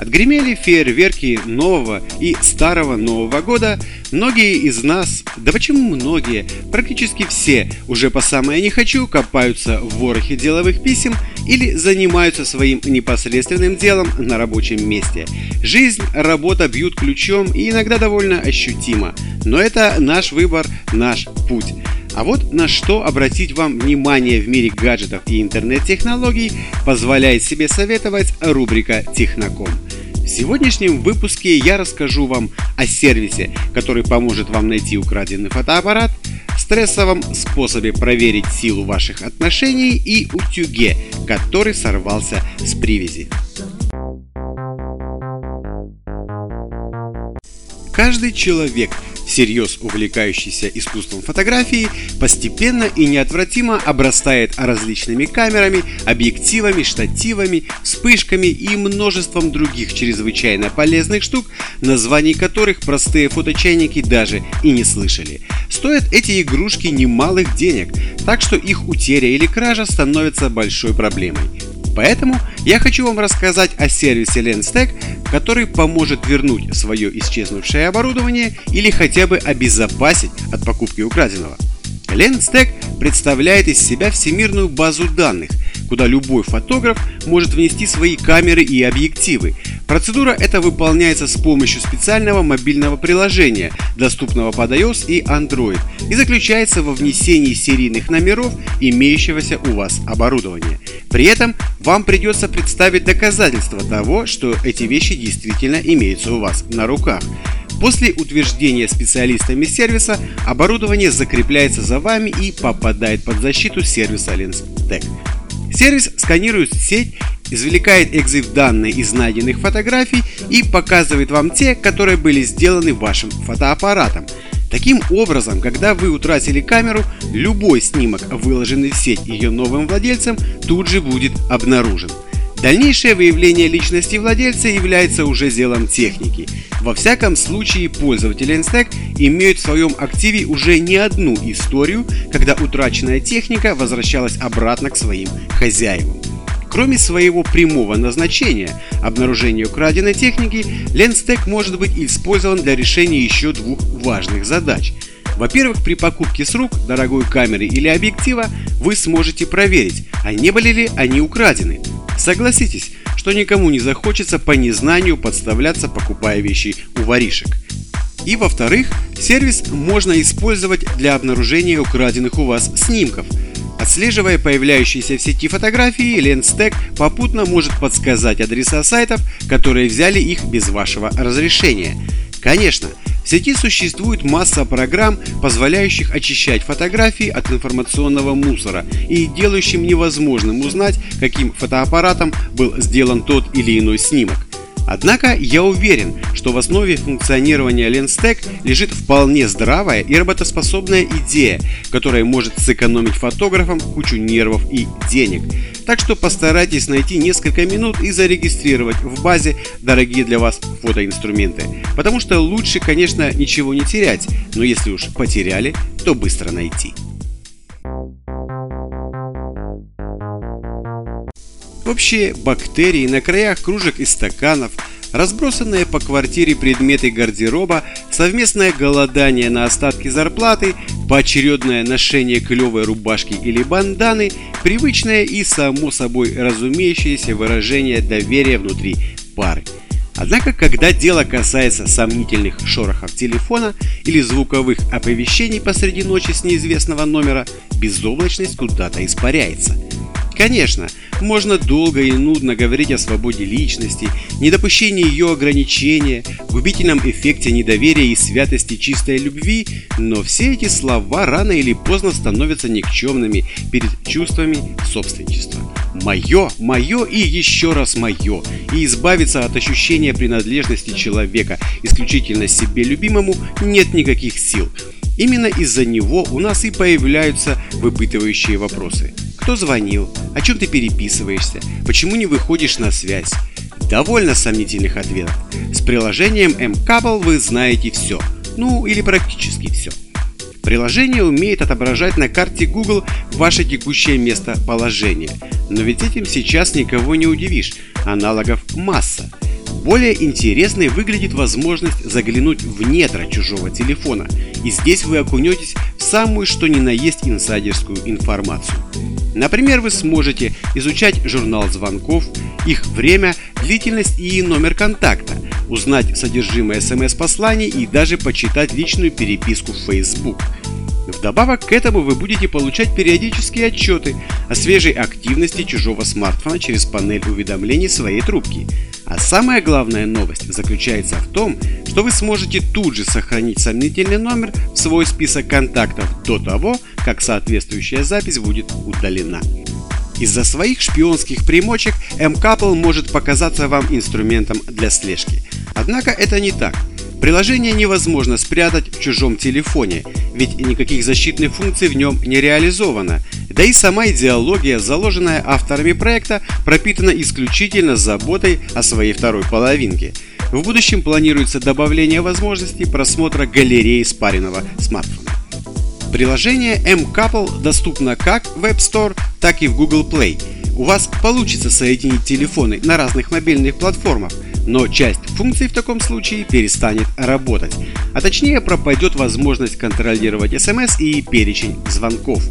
Отгремели фейерверки нового и старого Нового года. Многие из нас, да почему многие, практически все, уже по самое не хочу, копаются в ворохе деловых писем или занимаются своим непосредственным делом на рабочем месте. Жизнь, работа бьют ключом и иногда довольно ощутимо. Но это наш выбор, наш путь. А вот на что обратить вам внимание в мире гаджетов и интернет-технологий позволяет себе советовать рубрика «Техноком». В сегодняшнем выпуске я расскажу вам о сервисе, который поможет вам найти украденный фотоаппарат, стрессовом способе проверить силу ваших отношений и утюге, который сорвался с привязи. Каждый человек всерьез увлекающийся искусством фотографии, постепенно и неотвратимо обрастает различными камерами, объективами, штативами, вспышками и множеством других чрезвычайно полезных штук, названий которых простые фоточайники даже и не слышали. Стоят эти игрушки немалых денег, так что их утеря или кража становится большой проблемой. Поэтому я хочу вам рассказать о сервисе LensTech, который поможет вернуть свое исчезнувшее оборудование или хотя бы обезопасить от покупки украденного. LensTech представляет из себя всемирную базу данных, куда любой фотограф может внести свои камеры и объективы. Процедура эта выполняется с помощью специального мобильного приложения, доступного под iOS и Android, и заключается во внесении серийных номеров имеющегося у вас оборудования. При этом вам придется представить доказательства того, что эти вещи действительно имеются у вас на руках. После утверждения специалистами сервиса оборудование закрепляется за вами и попадает под защиту сервиса LensTech. Сервис сканирует сеть, извлекает экзив данные из найденных фотографий и показывает вам те, которые были сделаны вашим фотоаппаратом. Таким образом, когда вы утратили камеру, любой снимок, выложенный в сеть ее новым владельцем, тут же будет обнаружен. Дальнейшее выявление личности владельца является уже делом техники. Во всяком случае, пользователи Instack имеют в своем активе уже не одну историю, когда утраченная техника возвращалась обратно к своим хозяевам. Кроме своего прямого назначения – обнаружения украденной техники, LensTech может быть использован для решения еще двух важных задач – во-первых, при покупке с рук дорогой камеры или объектива вы сможете проверить, а не были ли они украдены. Согласитесь, что никому не захочется по незнанию подставляться, покупая вещи у воришек. И во-вторых, сервис можно использовать для обнаружения украденных у вас снимков. Отслеживая появляющиеся в сети фотографии, LensTech попутно может подсказать адреса сайтов, которые взяли их без вашего разрешения. Конечно, в сети существует масса программ, позволяющих очищать фотографии от информационного мусора и делающим невозможным узнать, каким фотоаппаратом был сделан тот или иной снимок. Однако я уверен, что в основе функционирования LensTech лежит вполне здравая и работоспособная идея, которая может сэкономить фотографам кучу нервов и денег. Так что постарайтесь найти несколько минут и зарегистрировать в базе дорогие для вас фотоинструменты. Потому что лучше, конечно, ничего не терять, но если уж потеряли, то быстро найти. Вообще, бактерии на краях кружек и стаканов, разбросанные по квартире предметы гардероба, совместное голодание на остатки зарплаты, поочередное ношение клевой рубашки или банданы, привычное и само собой разумеющееся выражение доверия внутри пары. Однако, когда дело касается сомнительных шорохов телефона или звуковых оповещений посреди ночи с неизвестного номера, безоблачность куда-то испаряется – Конечно, можно долго и нудно говорить о свободе личности, недопущении ее ограничения, губительном эффекте недоверия и святости чистой любви, но все эти слова рано или поздно становятся никчемными перед чувствами собственничества. Мое, мое и еще раз мое. И избавиться от ощущения принадлежности человека исключительно себе любимому нет никаких сил. Именно из-за него у нас и появляются выпытывающие вопросы. Кто звонил? О чем ты переписываешься? Почему не выходишь на связь? Довольно сомнительных ответов. С приложением mCouple вы знаете все. Ну или практически все. Приложение умеет отображать на карте Google ваше текущее местоположение. Но ведь этим сейчас никого не удивишь. Аналогов масса. Более интересной выглядит возможность заглянуть в недра чужого телефона, и здесь вы окунетесь в самую что ни на есть инсайдерскую информацию. Например, вы сможете изучать журнал звонков, их время, длительность и номер контакта, узнать содержимое смс-посланий и даже почитать личную переписку в Facebook. Вдобавок к этому вы будете получать периодические отчеты о свежей активности чужого смартфона через панель уведомлений своей трубки. А самая главная новость заключается в том, что вы сможете тут же сохранить сомнительный номер в свой список контактов до того, как соответствующая запись будет удалена. Из-за своих шпионских примочек mCouple может показаться вам инструментом для слежки. Однако это не так. Приложение невозможно спрятать в чужом телефоне, ведь никаких защитных функций в нем не реализовано. Да и сама идеология, заложенная авторами проекта, пропитана исключительно заботой о своей второй половинке. В будущем планируется добавление возможностей просмотра галереи спаренного смартфона. Приложение mCouple доступно как в App Store, так и в Google Play. У вас получится соединить телефоны на разных мобильных платформах – но часть функций в таком случае перестанет работать, а точнее пропадет возможность контролировать смс и перечень звонков.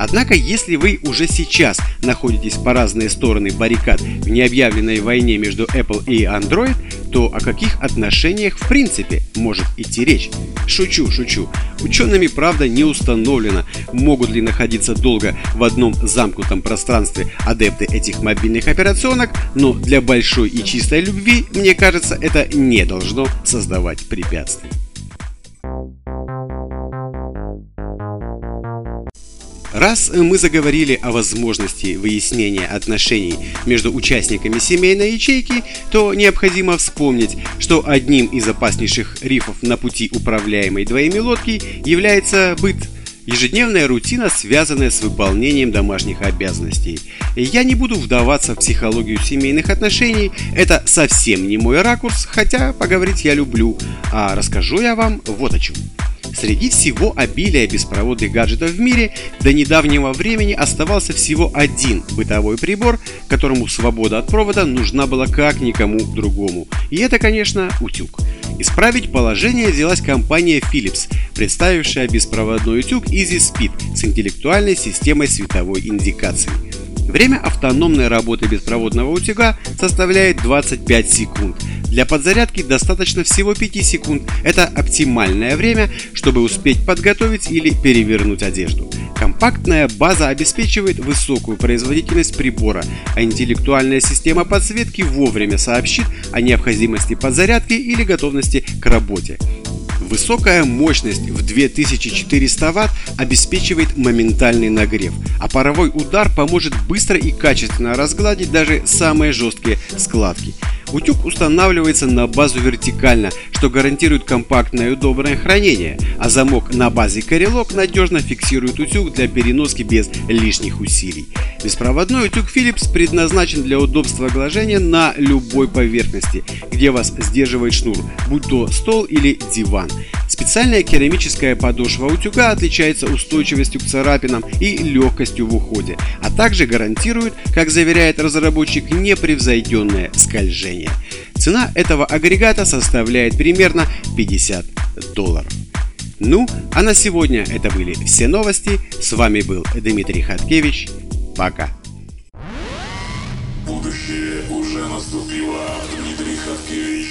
Однако, если вы уже сейчас находитесь по разные стороны баррикад в необъявленной войне между Apple и Android, то о каких отношениях в принципе может идти речь? Шучу, шучу. Учеными, правда, не установлено, могут ли находиться долго в одном замкнутом пространстве адепты этих мобильных операционок, но для большой и чистой любви, мне кажется, это не должно создавать препятствий. Раз мы заговорили о возможности выяснения отношений между участниками семейной ячейки, то необходимо вспомнить, что одним из опаснейших рифов на пути управляемой двоими лодки является быт – ежедневная рутина, связанная с выполнением домашних обязанностей. Я не буду вдаваться в психологию семейных отношений, это совсем не мой ракурс, хотя поговорить я люблю, а расскажу я вам вот о чем. Среди всего обилия беспроводных гаджетов в мире до недавнего времени оставался всего один бытовой прибор, которому свобода от провода нужна была как никому другому. И это, конечно, утюг. Исправить положение взялась компания Philips, представившая беспроводной утюг Easy Speed с интеллектуальной системой световой индикации. Время автономной работы беспроводного утюга составляет 25 секунд. Для подзарядки достаточно всего 5 секунд. Это оптимальное время, чтобы успеть подготовить или перевернуть одежду. Компактная база обеспечивает высокую производительность прибора, а интеллектуальная система подсветки вовремя сообщит о необходимости подзарядки или готовности к работе. Высокая мощность в 2400 Вт обеспечивает моментальный нагрев, а паровой удар поможет быстро и качественно разгладить даже самые жесткие складки. Утюг устанавливается на базу вертикально, что гарантирует компактное и удобное хранение, а замок на базе Корелок надежно фиксирует утюг для переноски без лишних усилий. Беспроводной утюг Philips предназначен для удобства глажения на любой поверхности, где вас сдерживает шнур, будь то стол или диван. Специальная керамическая подошва утюга отличается устойчивостью к царапинам и легкостью в уходе, а также гарантирует, как заверяет разработчик, непревзойденное скольжение. Цена этого агрегата составляет примерно 50 долларов. Ну, а на сегодня это были все новости. С вами был Дмитрий Хаткевич. Пока. Будущее уже наступило. Дмитрий Хаткевич.